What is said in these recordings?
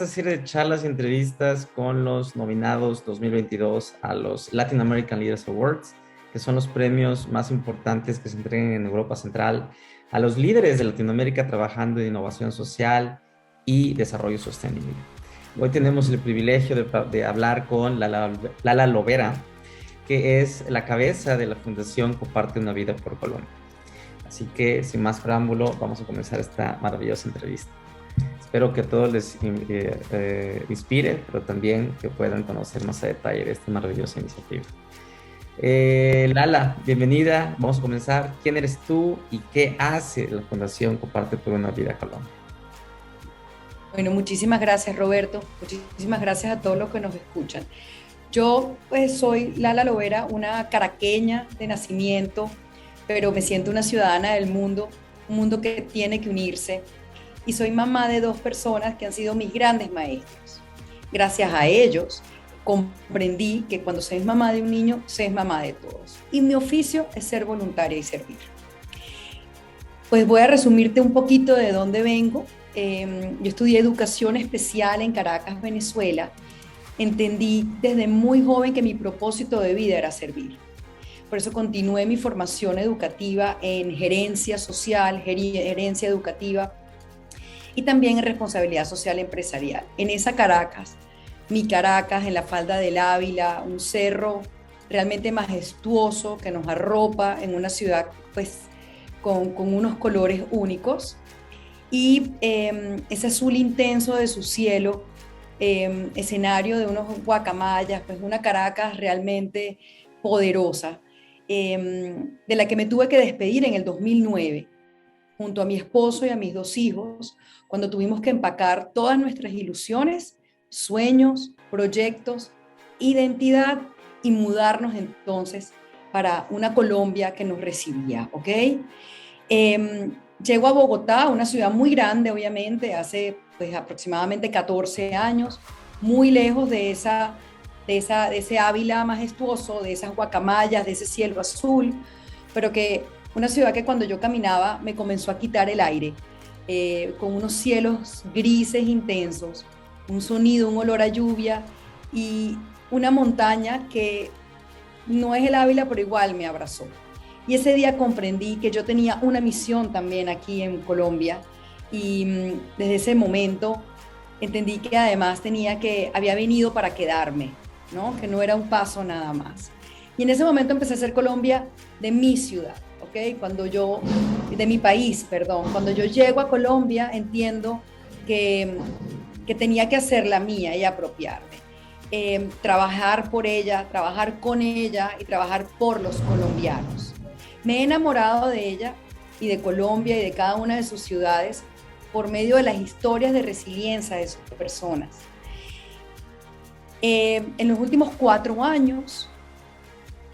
Esta serie de charlas y entrevistas con los nominados 2022 a los Latin American Leaders Awards, que son los premios más importantes que se entregan en Europa Central a los líderes de Latinoamérica trabajando en innovación social y desarrollo sostenible. Hoy tenemos el privilegio de, hablar con Lala, Lala Lovera, que es la cabeza de la Fundación Comparte una Vida por Colombia. Así que, sin más preámbulo, vamos a comenzar esta maravillosa entrevista. Espero que a todos les eh, eh, inspire, pero también que puedan conocer más a detalle de esta maravillosa iniciativa. Eh, Lala, bienvenida. Vamos a comenzar. ¿Quién eres tú y qué hace la Fundación Comparte por una Vida Colombia? Bueno, muchísimas gracias Roberto, muchísimas gracias a todos los que nos escuchan. Yo pues soy Lala Lovera, una caraqueña de nacimiento, pero me siento una ciudadana del mundo, un mundo que tiene que unirse, y soy mamá de dos personas que han sido mis grandes maestros. Gracias a ellos comprendí que cuando se es mamá de un niño, se es mamá de todos. Y mi oficio es ser voluntaria y servir. Pues voy a resumirte un poquito de dónde vengo. Em, yo estudié educación especial en Caracas, Venezuela. Entendí desde muy joven que mi propósito de vida era servir. Por eso continué mi formación educativa en gerencia social, gerencia educativa y también en responsabilidad social empresarial. En esa Caracas, mi Caracas, en la falda del Ávila, un cerro realmente majestuoso que nos arropa en una ciudad pues con, unos colores únicos y em, ese azul intenso de su cielo, em, escenario de unos guacamayas, pues una Caracas realmente poderosa, em, de la que me tuve que despedir en el 2009 junto a mi esposo y a mis dos hijos, cuando tuvimos que empacar todas nuestras ilusiones, sueños, proyectos, identidad y mudarnos entonces para una Colombia que nos recibía, ¿ok? Eh, llego a Bogotá, una ciudad muy grande, obviamente, hace pues aproximadamente 14 años, muy lejos de esa, de esa, de ese Ávila majestuoso, de esas guacamayas, de ese cielo azul, pero que una ciudad que cuando yo caminaba me comenzó a quitar el aire, eh, con unos cielos grises intensos, un sonido, un olor a lluvia y una montaña que no es el Ávila, pero igual me abrazó. Y ese día comprendí que yo tenía una misión también aquí en Colombia y mm, desde ese momento entendí que además tenía que, había venido para quedarme, ¿no? que no era un paso nada más. Y en ese momento empecé a hacer Colombia de mi ciudad. Cuando yo, de mi país, perdón, cuando yo llego a Colombia entiendo que, que tenía que hacer la mía y apropiarme. Eh, trabajar por ella, trabajar con ella y trabajar por los colombianos. Me he enamorado de ella y de Colombia y de cada una de sus ciudades por medio de las historias de resiliencia de sus personas. Eh, en los últimos cuatro años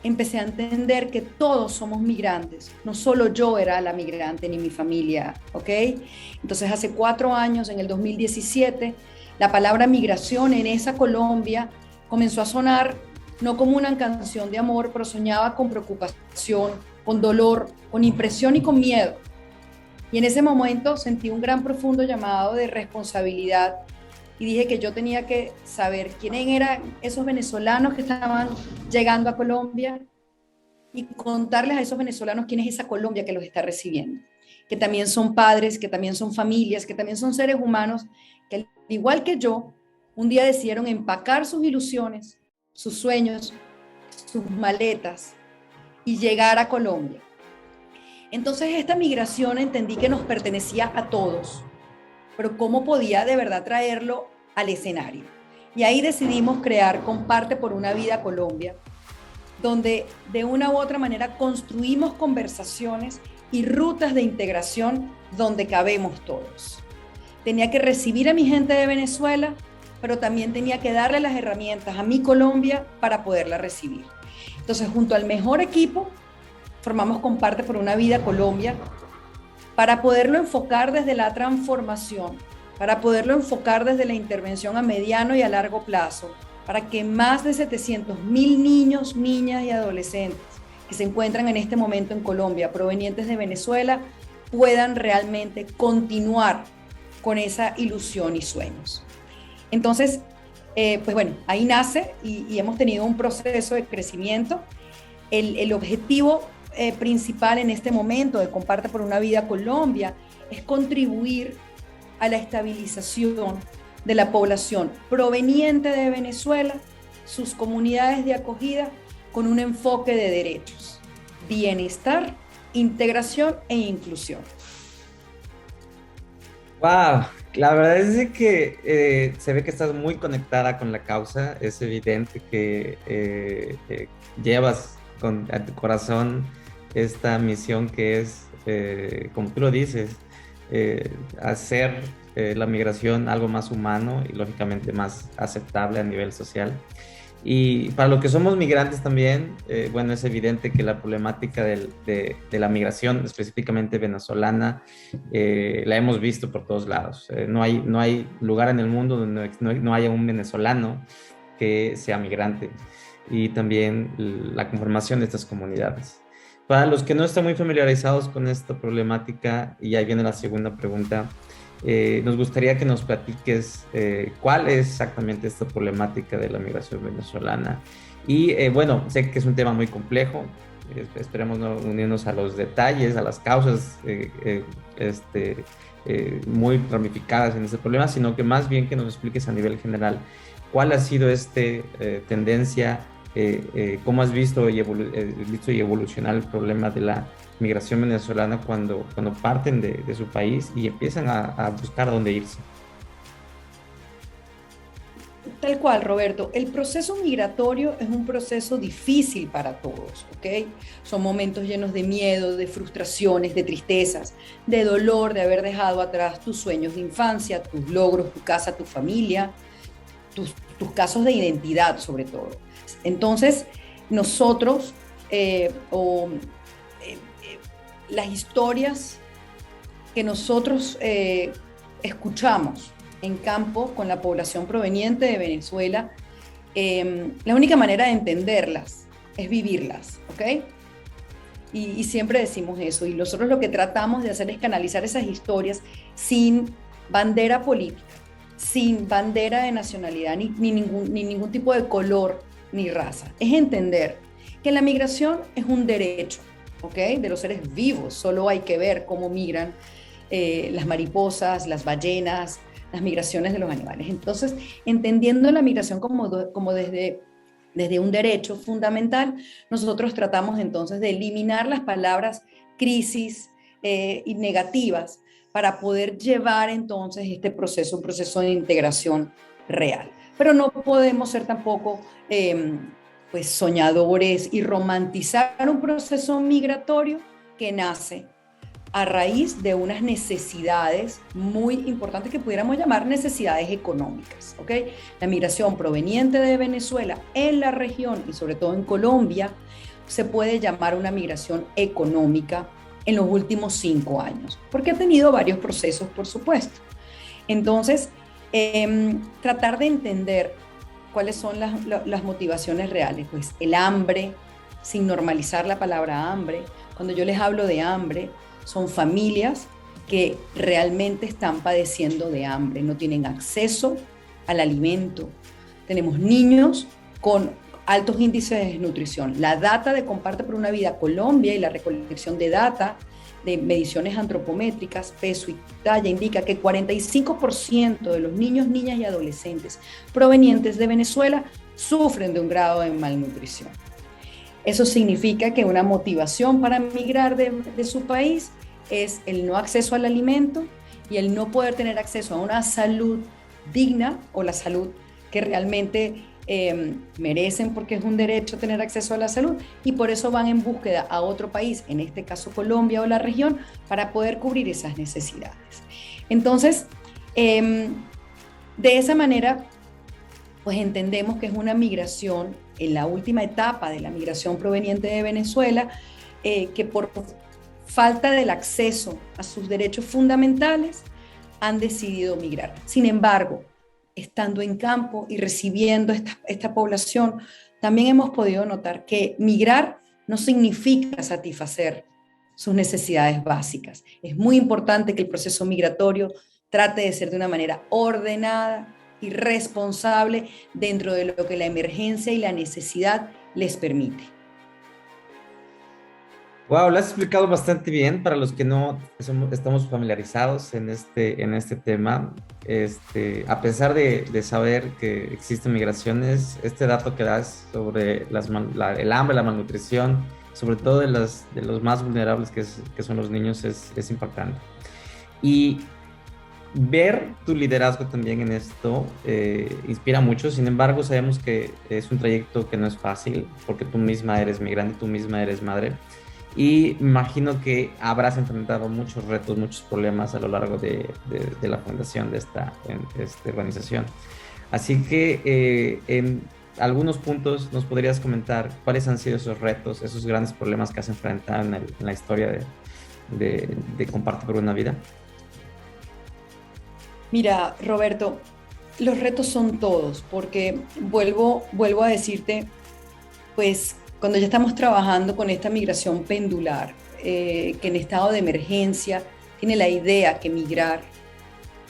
empecé a entender que todos somos migrantes, no solo yo era la migrante ni mi familia, ¿ok? Entonces hace cuatro años, en el 2017, la palabra migración en esa Colombia comenzó a sonar no como una canción de amor, pero soñaba con preocupación, con dolor, con impresión y con miedo. Y en ese momento sentí un gran profundo llamado de responsabilidad y dije que yo tenía que saber quiénes eran esos venezolanos que estaban llegando a Colombia y contarles a esos venezolanos quién es esa Colombia que los está recibiendo, que también son padres, que también son familias, que también son seres humanos, que al igual que yo, un día decidieron empacar sus ilusiones, sus sueños, sus maletas y llegar a Colombia. Entonces esta migración entendí que nos pertenecía a todos, pero cómo podía de verdad traerlo al escenario. Y ahí decidimos crear Comparte por una Vida Colombia, donde de una u otra manera construimos conversaciones y rutas de integración donde cabemos todos. Tenía que recibir a mi gente de Venezuela, pero también tenía que darle las herramientas a mi Colombia para poderla recibir. Entonces, junto al mejor equipo, formamos Comparte por una Vida Colombia, para poderlo enfocar desde la transformación, para poderlo enfocar desde la intervención a mediano y a largo plazo, para que más de 700 mil niños, niñas y adolescentes que se encuentran en este momento en Colombia, provenientes de Venezuela, puedan realmente continuar con esa ilusión y sueños. Entonces, eh, pues bueno, ahí nace y, hemos tenido un proceso de crecimiento. El, objetivo eh, principal en este momento de Comparte por una Vida Colombia es contribuir a la estabilización de la población proveniente de Venezuela, sus comunidades de acogida, con un enfoque de derechos, bienestar, integración e inclusión. Wow, la verdad es que eh, se ve que estás muy conectada con la causa, es evidente que eh, llevas con, a tu corazón esta misión que es, como tú lo dices, hacer la migración algo más humano y lógicamente más aceptable a nivel social. Y para lo que somos migrantes también, eh, bueno, es evidente que la problemática de, la migración, específicamente venezolana, eh, la hemos visto por todos lados. Eh, no, hay, no hay lugar en el mundo donde no, haya un venezolano que sea migrante y también la conformación de estas comunidades. Para los que no están muy familiarizados con esta problemática, y ahí viene la segunda pregunta, eh, nos gustaría que nos platiques eh, cuál es exactamente esta problemática de la migración venezolana. Y eh, bueno, sé que es un tema muy complejo, esperemos no unirnos a los detalles, a las causas este, muy ramificadas en este problema, sino que más bien que nos expliques a nivel general cuál ha sido esta tendencia, cómo has visto y, visto y evolucionar el problema de la migración venezolana cuando, cuando parten de, de su país y empiezan a, a buscar dónde irse. Tal cual, Roberto. El proceso migratorio es un proceso difícil para todos, ¿ok? Son momentos llenos de miedo, de frustraciones, de tristezas, de dolor de haber dejado atrás tus sueños de infancia, tus logros, tu casa, tu familia, tus, tus casos de identidad sobre todo. Entonces, nosotros, eh, o las historias que nosotros eh, escuchamos en campo con la población proveniente de Venezuela, em, la única manera de entenderlas es vivirlas, ¿ok? Y, siempre decimos eso. Y nosotros lo que tratamos de hacer es canalizar esas historias sin bandera política, sin bandera de nacionalidad, ni, ningún, ni ningún tipo de color ni raza. Es entender que la migración es un derecho, de los seres vivos. Solo hay que ver cómo migran eh, las mariposas, las ballenas, las migraciones de los animales. Entonces, entendiendo la migración como, como desde, desde un derecho fundamental, nosotros tratamos entonces de eliminar las palabras crisis eh, y negativas para poder llevar entonces este proceso, un proceso de integración real. Pero no podemos ser tampoco em, pues soñadores y romantizar un proceso migratorio que nace a raíz de unas necesidades muy importantes que pudiéramos llamar necesidades económicas. ¿ok? La migración proveniente de Venezuela en la región y sobre todo en Colombia se puede llamar una migración económica en los últimos cinco años, porque ha tenido varios procesos, por supuesto. Entonces, em, tratar de entender cuáles son las, motivaciones reales. Pues el hambre, sin normalizar la palabra hambre. Cuando yo les hablo de hambre, son familias que realmente están padeciendo de hambre, no tienen acceso al alimento. Tenemos niños con altos índices de desnutrición. La data de Comparte por una Vida Colombia y la recolección de data de mediciones antropométricas, peso y talla, indica que 45% de los niños, niñas y adolescentes provenientes de Venezuela sufren de un grado de malnutrición. Eso significa que una motivación para migrar de, de su país es el no acceso al alimento y el no poder tener acceso a una salud digna o la salud que realmente Em, merecen porque es un derecho tener acceso a la salud y por eso van en búsqueda a otro país, en este caso Colombia o la región, para poder cubrir esas necesidades. Entonces, em, de esa manera, pues entendemos que es una migración en la última etapa de la migración proveniente de Venezuela, eh, que por falta del acceso a sus derechos fundamentales han decidido migrar. Sin embargo, estando en campo y recibiendo esta, esta población, también hemos podido notar que migrar no significa satisfacer sus necesidades básicas. Es muy importante que el proceso migratorio trate de ser de una manera ordenada y responsable dentro de lo que la emergencia y la necesidad les permite. Wow, lo has explicado bastante bien para los que no estamos familiarizados en este, en este tema. Este, a pesar de, de saber que existen migraciones, este dato que das sobre las, el hambre, la malnutrición, sobre todo de, las, de los más vulnerables que, que son los niños, es, es impactante. Y ver tu liderazgo también en esto eh, inspira mucho, sin embargo sabemos que es un trayecto que no es fácil porque tú misma eres migrante, tú misma eres madre y imagino que habrás enfrentado muchos retos, muchos problemas a lo largo de, la fundación de esta, organización. Así que eh, en algunos puntos nos podrías comentar cuáles han sido esos retos, esos grandes problemas que has enfrentado en, la historia de, de Comparte por una vida. Mira, Roberto, los retos son todos, porque vuelvo, vuelvo a decirte, pues cuando ya estamos trabajando con esta migración pendular, eh, que en estado de emergencia tiene la idea que migrar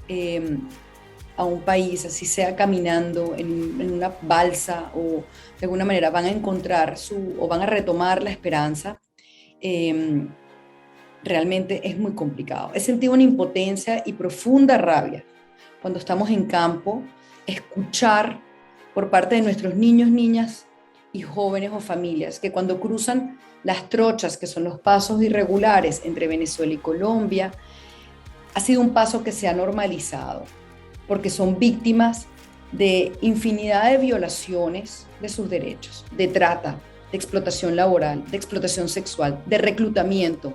em, a un país, así sea caminando en, una balsa o de alguna manera van a encontrar su o van a retomar la esperanza, em, realmente es muy complicado. He sentido una impotencia y profunda rabia cuando estamos en campo, escuchar por parte de nuestros niños, niñas y jóvenes o familias que cuando cruzan las trochas, que son los pasos irregulares entre Venezuela y Colombia, ha sido un paso que se ha normalizado, porque son víctimas de infinidad de violaciones de sus derechos, de trata, de explotación laboral, de explotación sexual, de reclutamiento.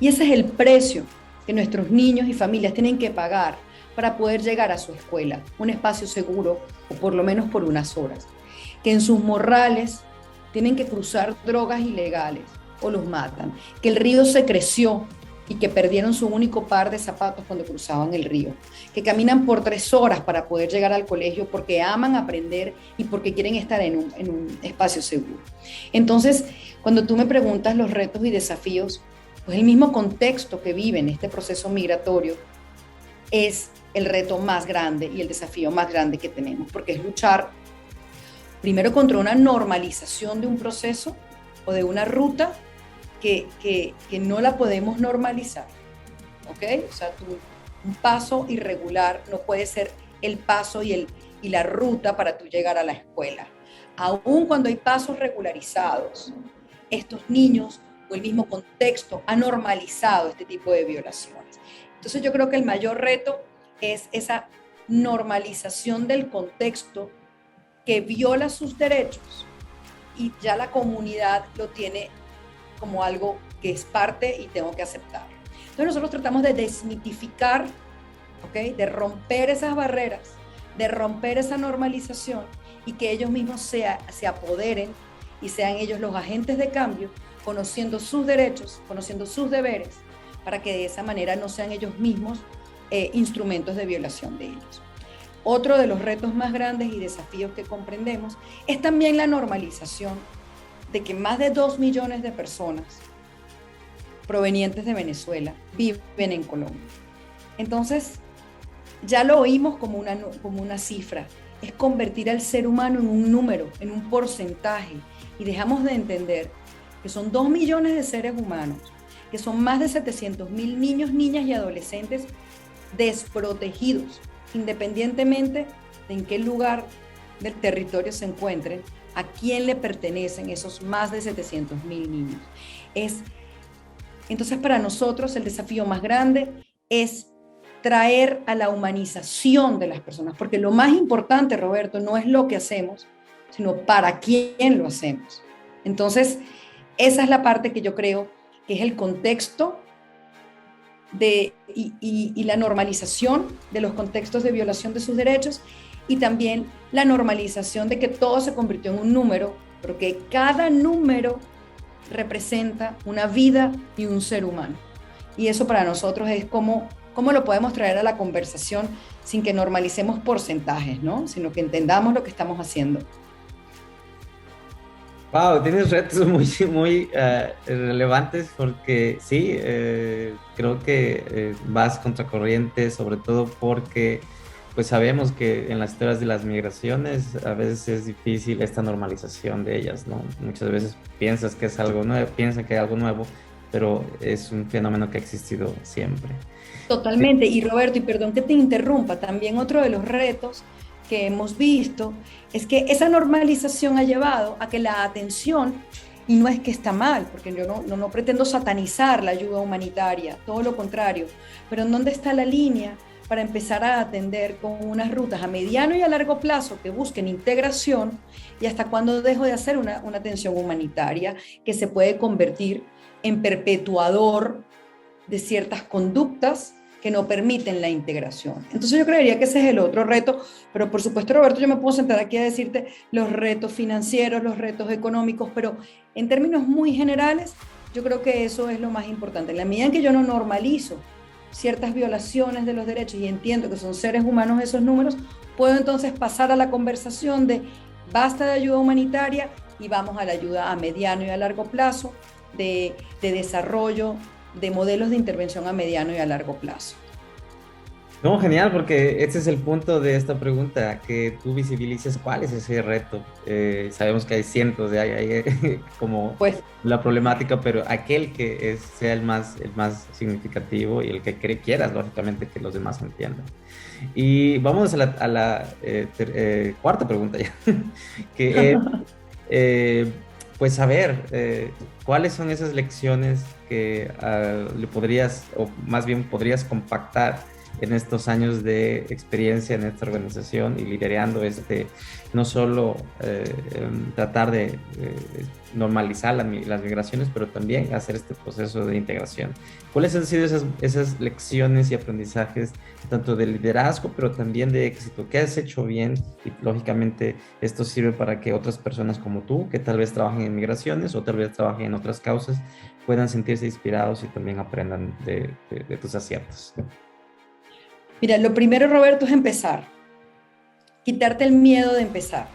Y ese es el precio que nuestros niños y familias tienen que pagar para poder llegar a su escuela, un espacio seguro o por lo menos por unas horas. Que en sus morrales tienen que cruzar drogas ilegales o los matan, que el río se creció y que perdieron su único par de zapatos cuando cruzaban el río, que caminan por tres horas para poder llegar al colegio porque aman aprender y porque quieren estar en un, espacio seguro. Entonces, cuando tú me preguntas los retos y desafíos, pues el mismo contexto que vive en este proceso migratorio es el reto más grande y el desafío más grande que tenemos, porque es luchar primero contra una normalización de un proceso o de una ruta que, que, no la podemos normalizar. ¿Ok? O sea, un paso irregular no puede ser el paso y, el, y la ruta para tú llegar a la escuela. Aún cuando hay pasos regularizados, estos niños o el mismo contexto ha normalizado este tipo de violaciones. Entonces yo creo que el mayor reto es esa normalización del contexto que viola sus derechos y ya la comunidad lo tiene como algo que es parte y tengo que aceptar. Entonces nosotros tratamos de desmitificar, ¿okay? de romper esas barreras, de romper esa normalización y que ellos mismos sea, se apoderen y sean ellos los agentes de cambio, conociendo sus derechos, conociendo sus deberes, para que de esa manera no sean ellos mismos eh, instrumentos de violación de ellos. Otro de los retos más grandes y desafíos que comprendemos es también la normalización de que más de dos millones de personas provenientes de Venezuela viven en Colombia. Entonces, ya lo oímos como una, como una cifra, es convertir al ser humano en un número, en un porcentaje, y dejamos de entender que son dos millones de seres humanos, que son más de 700 mil niños, niñas y adolescentes desprotegidos, independientemente de en qué lugar del territorio se encuentren, a quién le pertenecen esos más de 700 mil niños. Es, entonces, para nosotros el desafío más grande es traer a la humanización de las personas, porque lo más importante, Roberto, no es lo que hacemos, sino para quién lo hacemos. Entonces, esa es la parte que yo creo que es el contexto de, y, la normalización de los contextos de violación de sus derechos y también la normalización de que todo se convirtió en un número, porque cada número representa una vida y un ser humano. Y eso para nosotros es como cómo lo podemos traer a la conversación sin que normalicemos porcentajes, ¿no? sino que entendamos lo que estamos haciendo. Wow, tienes retos muy, muy uh, relevantes porque sí, eh, creo que eh, vas contracorriente, sobre todo porque pues sabemos que en las historias de las migraciones a veces es difícil esta normalización de ellas, ¿no? Muchas veces piensas que es algo nuevo, piensan que es algo nuevo, pero es un fenómeno que ha existido siempre. Totalmente, y Roberto, y perdón que te interrumpa, también otro de los retos que hemos visto es que esa normalización ha llevado a que la atención, y no es que está mal, porque yo no, no, pretendo satanizar la ayuda humanitaria, todo lo contrario, pero ¿en dónde está la línea para empezar a atender con unas rutas a mediano y a largo plazo que busquen integración y hasta cuándo dejo de hacer una, una atención humanitaria que se puede convertir en perpetuador de ciertas conductas que no permiten la integración. Entonces yo creería que ese es el otro reto, pero por supuesto Roberto, yo me puedo sentar aquí a decirte los retos financieros, los retos económicos, pero en términos muy generales, yo creo que eso es lo más importante. En la medida en que yo no normalizo ciertas violaciones de los derechos y entiendo que son seres humanos esos números, puedo entonces pasar a la conversación de basta de ayuda humanitaria y vamos a la ayuda a mediano y a largo plazo, de, de desarrollo de modelos de intervención a mediano y a largo plazo. No, genial, porque ese es el punto de esta pregunta, que tú visibilices cuál es ese reto. Eh, sabemos que hay cientos de ahí, como pues, la problemática, pero aquel que es, sea el más, el más significativo y el que quieras, lógicamente, que los demás entiendan. Y vamos a la, eh, eh, cuarta pregunta ya, que es, pues saber cuáles son esas lecciones que uh, le podrías, o más bien podrías compactar en estos años de experiencia en esta organización y liderando este, no solo eh, em, tratar de eh, normalizar las migraciones, pero también hacer este proceso de integración. ¿Cuáles han sido esas, esas lecciones y aprendizajes, tanto de liderazgo, pero también de éxito? ¿Qué has hecho bien? Y lógicamente esto sirve para que otras personas como tú, que tal vez trabajen en migraciones o tal vez trabajen en otras causas, puedan sentirse inspirados y también aprendan de, de, tus aciertos. Mira, lo primero, Roberto, es empezar. Quitarte el miedo de empezar.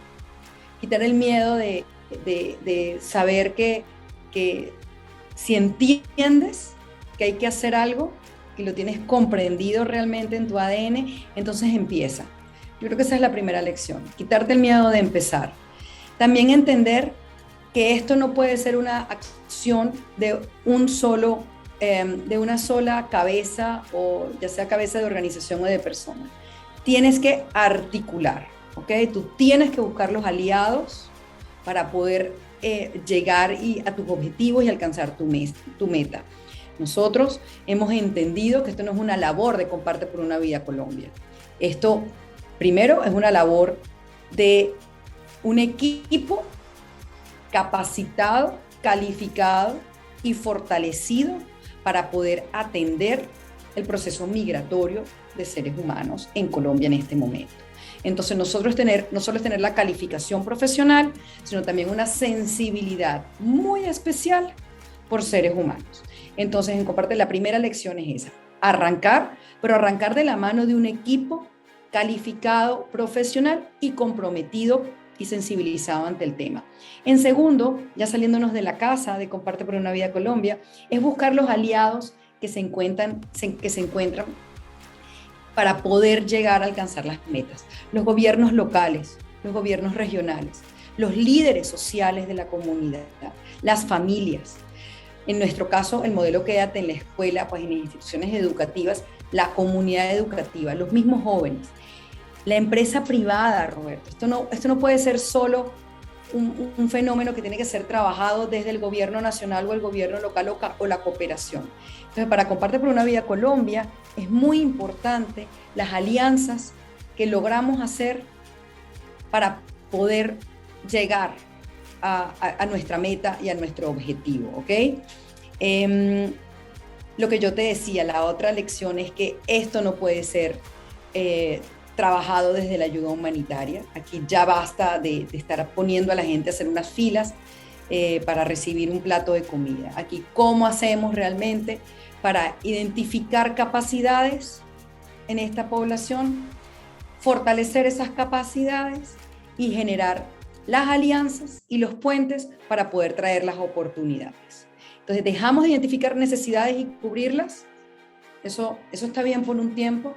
Quitar el miedo de, de saber que, que si entiendes que hay que hacer algo, y lo tienes comprendido realmente en tu ADN, entonces empieza. Yo creo que esa es la primera lección, quitarte el miedo de empezar. También entender que esto no puede ser una acción de un solo, em, de una sola cabeza o ya sea cabeza de organización o de persona. Tienes que articular, ¿ok? Tú tienes que buscar los aliados para poder eh, llegar y, a tus objetivos y alcanzar tu, tu meta. Nosotros hemos entendido que esto no es una labor de comparte por una vida Colombia. Esto, primero, es una labor de un equipo capacitado, calificado y fortalecido para poder atender el proceso migratorio de seres humanos en Colombia en este momento. Entonces nosotros tener, no solo es tener la calificación profesional, sino también una sensibilidad muy especial por seres humanos. Entonces, en comparte, la primera lección es esa, arrancar, pero arrancar de la mano de un equipo calificado, profesional y comprometido y sensibilizado ante el tema. En segundo, ya saliéndonos de la casa de Comparte por una Vida Colombia, es buscar los aliados que se encuentran, que se encuentran para poder llegar a alcanzar las metas. Los gobiernos locales, los gobiernos regionales, los líderes sociales de la comunidad, las familias. En nuestro caso, el modelo Quédate en la escuela, pues en instituciones educativas, la comunidad educativa, los mismos jóvenes la empresa privada, Roberto. Esto no, esto no puede ser solo un, fenómeno que tiene que ser trabajado desde el gobierno nacional o el gobierno local o, la cooperación. Entonces, para Comparte por una Vida Colombia, es muy importante las alianzas que logramos hacer para poder llegar a, nuestra meta y a nuestro objetivo, ¿ok? Em, lo que yo te decía, la otra lección es que esto no puede ser eh, trabajado desde la ayuda humanitaria. Aquí ya basta de, estar poniendo a la gente a hacer unas filas eh, para recibir un plato de comida. Aquí, ¿cómo hacemos realmente para identificar capacidades en esta población, fortalecer esas capacidades y generar las alianzas y los puentes para poder traer las oportunidades. Entonces, dejamos de identificar necesidades y cubrirlas. Eso, eso está bien por un tiempo,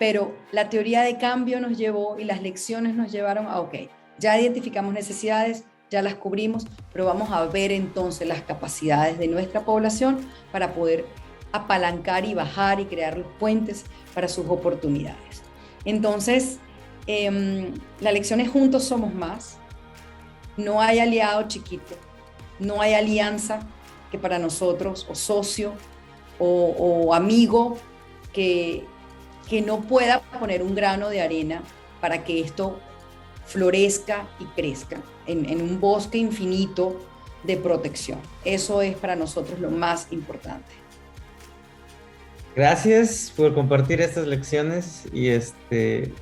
pero la teoría de cambio nos llevó y las lecciones nos llevaron a, ok, ya identificamos necesidades, ya las cubrimos, pero vamos a ver entonces las capacidades de nuestra población para poder apalancar y bajar y crear los puentes para sus oportunidades. Entonces, em, la lección es juntos somos más. No hay aliado chiquito, no hay alianza que para nosotros, o socio, o, amigo, que, que no pueda poner un grano de arena para que esto florezca y crezca en, un bosque infinito de protección. Eso es para nosotros lo más importante. Gracias por compartir estas lecciones y este,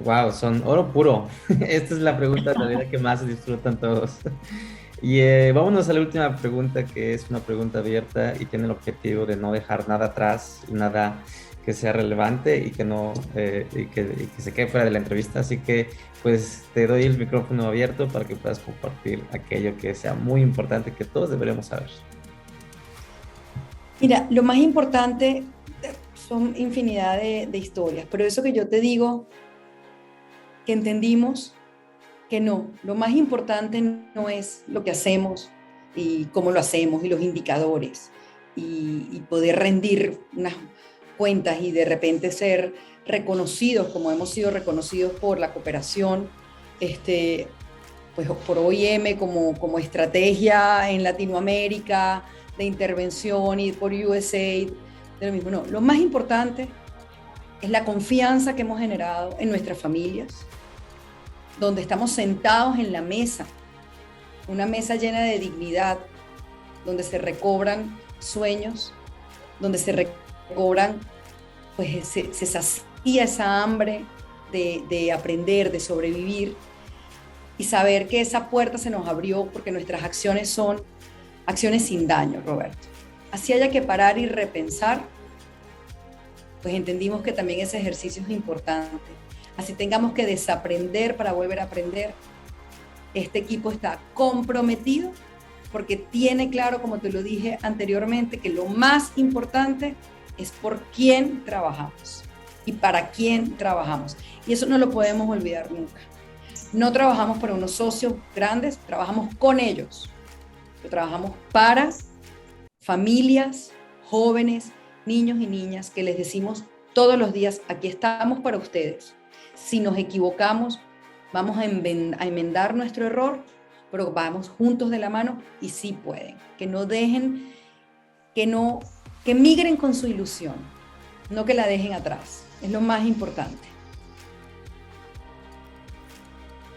wow, son oro puro. Esta es la pregunta de la vida que más disfrutan todos. Y eh, vámonos a la última pregunta, que es una pregunta abierta y tiene el objetivo de no dejar nada atrás nada que sea relevante y que no eh, y que, se quede fuera de la entrevista. Así que pues te doy el micrófono abierto para que puedas compartir aquello que sea muy importante que todos deberíamos saber. Mira, lo más importante son infinidad de, de historias, pero eso que yo te digo, que entendimos que no, lo más importante no es lo que hacemos y cómo lo hacemos y los indicadores y, y poder rendir unas cuentas y de repente ser reconocidos como hemos sido reconocidos por la cooperación, este, pues por OIM como, como estrategia en Latinoamérica de intervención y por USAID, de lo mismo. No, lo más importante es la confianza que hemos generado en nuestras familias, donde estamos sentados en la mesa, una mesa llena de dignidad, donde se recobran sueños, donde se cobran, pues se, se sacía esa hambre de, de aprender, de sobrevivir y saber que esa puerta se nos abrió porque nuestras acciones son acciones sin daño, Roberto. Así haya que parar y repensar, pues entendimos que también ese ejercicio es importante. Así tengamos que desaprender para volver a aprender. Este equipo está comprometido porque tiene claro, como te lo dije anteriormente, que lo más importante es por quién trabajamos y para quién trabajamos. Y eso no lo podemos olvidar nunca. No trabajamos para unos socios grandes, trabajamos con ellos. trabajamos para familias, jóvenes, niños y niñas que les decimos todos los días, aquí estamos para ustedes. Si nos equivocamos, vamos a enmendar nuestro error, pero vamos juntos de la mano y sí pueden. Que no dejen, que no que migren con su ilusión, no que la dejen atrás. Es lo más importante.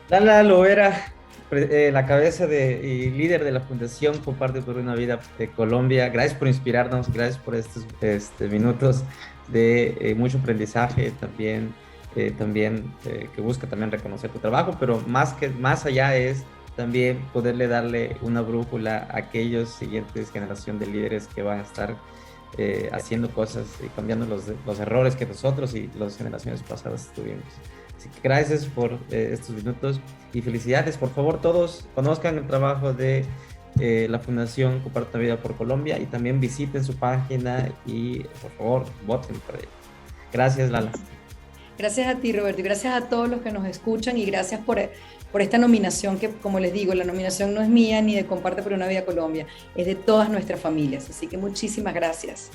Lala Loera, eh, la cabeza de, y líder de la Fundación Comparte por una Vida de Colombia. Gracias por inspirarnos, gracias por estos este, minutos de eh, mucho aprendizaje también, eh, también que busca también reconocer tu trabajo, pero más, que, más allá es también poderle darle una brújula a aquellos siguientes generación de líderes que van a estar eh, haciendo cosas y cambiando los, los, errores que nosotros y las generaciones pasadas tuvimos. Así que gracias por eh, estos minutos y felicidades. Por favor, todos conozcan el trabajo de eh, la Fundación Comparta Vida por Colombia y también visiten su página y por favor voten por ella. Gracias, Lala. Gracias a ti, Roberto, y gracias a todos los que nos escuchan y gracias por por esta nominación que, como les digo, la nominación no es mía ni de Comparte por una Vida Colombia, es de todas nuestras familias. Así que muchísimas gracias.